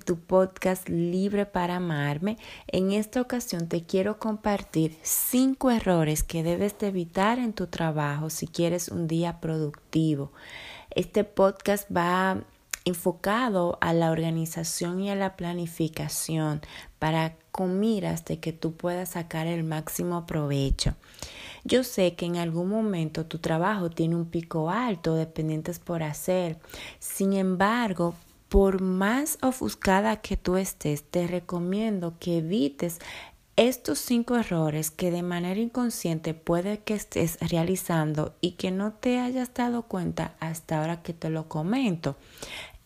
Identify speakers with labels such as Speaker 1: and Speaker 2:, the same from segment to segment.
Speaker 1: tu podcast Libre para Amarme. En esta ocasión te quiero compartir cinco errores que debes de evitar en tu trabajo si quieres un día productivo. Este podcast va enfocado a la organización y a la planificación para con miras de que tú puedas sacar el máximo provecho. Yo sé que en algún momento tu trabajo tiene un pico alto de pendientes por hacer. Sin embargo, por más ofuscada que tú estés, te recomiendo que evites estos cinco errores que de manera inconsciente puede que estés realizando y que no te hayas dado cuenta hasta ahora que te lo comento.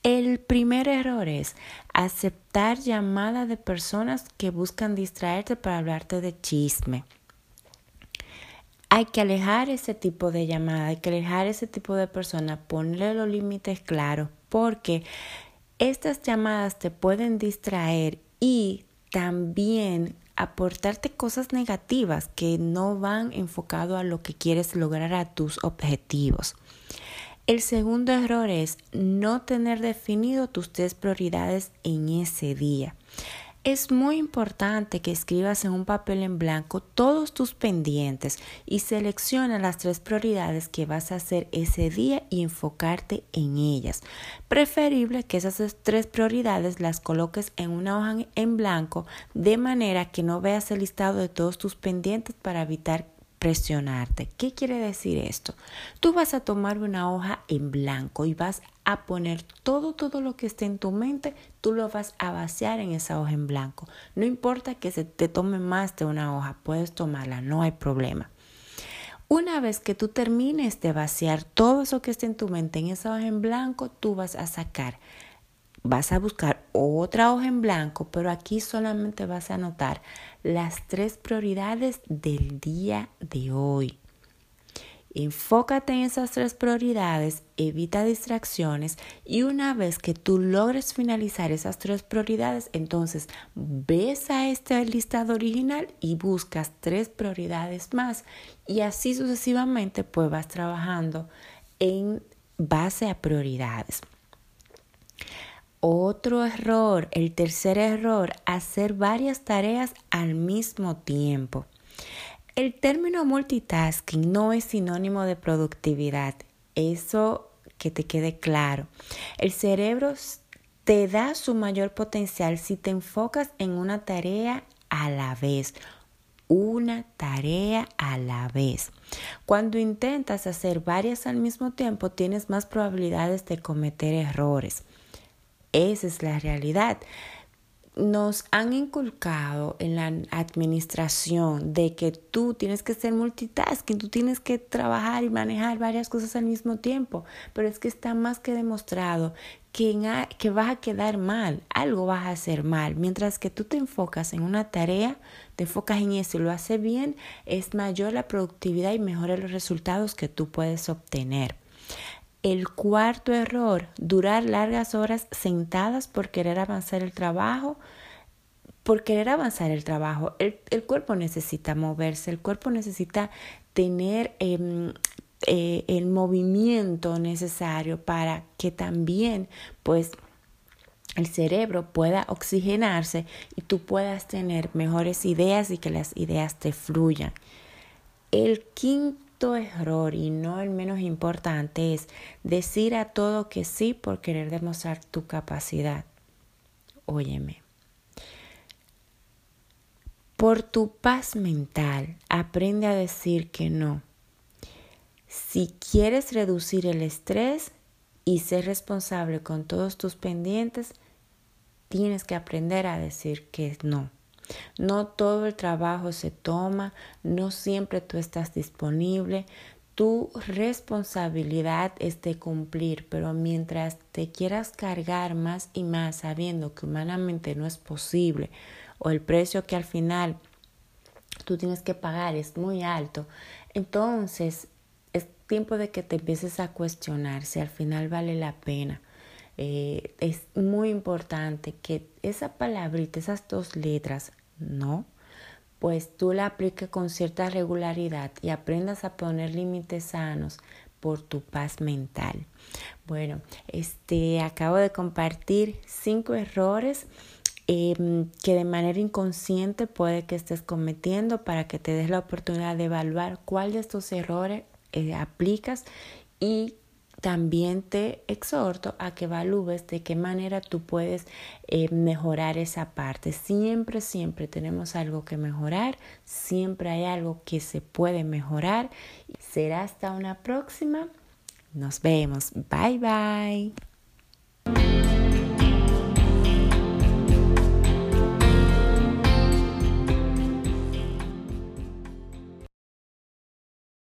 Speaker 1: El primer error es aceptar llamadas de personas que buscan distraerte para hablarte de chisme. Hay que alejar ese tipo de llamada, hay que alejar ese tipo de persona, ponerle los límites claros, porque estas llamadas te pueden distraer y también aportarte cosas negativas que no van enfocado a lo que quieres lograr a tus objetivos. El segundo error es no tener definido tus tres prioridades en ese día. Es muy importante que escribas en un papel en blanco todos tus pendientes y selecciona las tres prioridades que vas a hacer ese día y enfocarte en ellas. Preferible que esas tres prioridades las coloques en una hoja en blanco de manera que no veas el listado de todos tus pendientes para evitar presionarte. ¿Qué quiere decir esto? Tú vas a tomar una hoja en blanco y vas a poner todo, todo lo que esté en tu mente, tú lo vas a vaciar en esa hoja en blanco. No importa que se te tome más de una hoja, puedes tomarla, no hay problema. Una vez que tú termines de vaciar todo eso que esté en tu mente en esa hoja en blanco, tú vas a sacar vas a buscar otra hoja en blanco, pero aquí solamente vas a anotar las tres prioridades del día de hoy. Enfócate en esas tres prioridades, evita distracciones y una vez que tú logres finalizar esas tres prioridades, entonces ves a este listado original y buscas tres prioridades más y así sucesivamente pues vas trabajando en base a prioridades. Otro error, el tercer error, hacer varias tareas al mismo tiempo. El término multitasking no es sinónimo de productividad. Eso que te quede claro. El cerebro te da su mayor potencial si te enfocas en una tarea a la vez. Una tarea a la vez. Cuando intentas hacer varias al mismo tiempo, tienes más probabilidades de cometer errores. Esa es la realidad. Nos han inculcado en la administración de que tú tienes que ser multitasking, tú tienes que trabajar y manejar varias cosas al mismo tiempo, pero es que está más que demostrado que, que vas a quedar mal, algo vas a hacer mal. Mientras que tú te enfocas en una tarea, te enfocas en eso y lo haces bien, es mayor la productividad y mejores los resultados que tú puedes obtener. El cuarto error, durar largas horas sentadas por querer avanzar el trabajo. Por querer avanzar el trabajo, el, cuerpo necesita moverse, el cuerpo necesita tener em, eh, el movimiento necesario para que también pues el cerebro pueda oxigenarse y tú puedas tener mejores ideas y que las ideas te fluyan. El quinto error y no el menos importante es decir a todo que sí por querer demostrar tu capacidad. Óyeme. Por tu paz mental, aprende a decir que no. Si quieres reducir el estrés y ser responsable con todos tus pendientes, tienes que aprender a decir que no. No todo el trabajo se toma, no siempre tú estás disponible. Tu responsabilidad es de cumplir, pero mientras te quieras cargar más y más sabiendo que humanamente no es posible o el precio que al final tú tienes que pagar es muy alto, entonces es tiempo de que te empieces a cuestionar si al final vale la pena. Eh, es muy importante que esa palabrita, esas dos letras, no, pues tú la apliques con cierta regularidad y aprendas a poner límites sanos por tu paz mental. Bueno, este acabo de compartir cinco errores em, que de manera inconsciente puede que estés cometiendo para que te des la oportunidad de evaluar cuál de estos errores eh, aplicas y también te exhorto a que evalúes de qué manera tú puedes eh, mejorar esa parte. Siempre, siempre tenemos algo que mejorar, siempre hay algo que se puede mejorar. Será hasta una próxima. Nos vemos. Bye bye.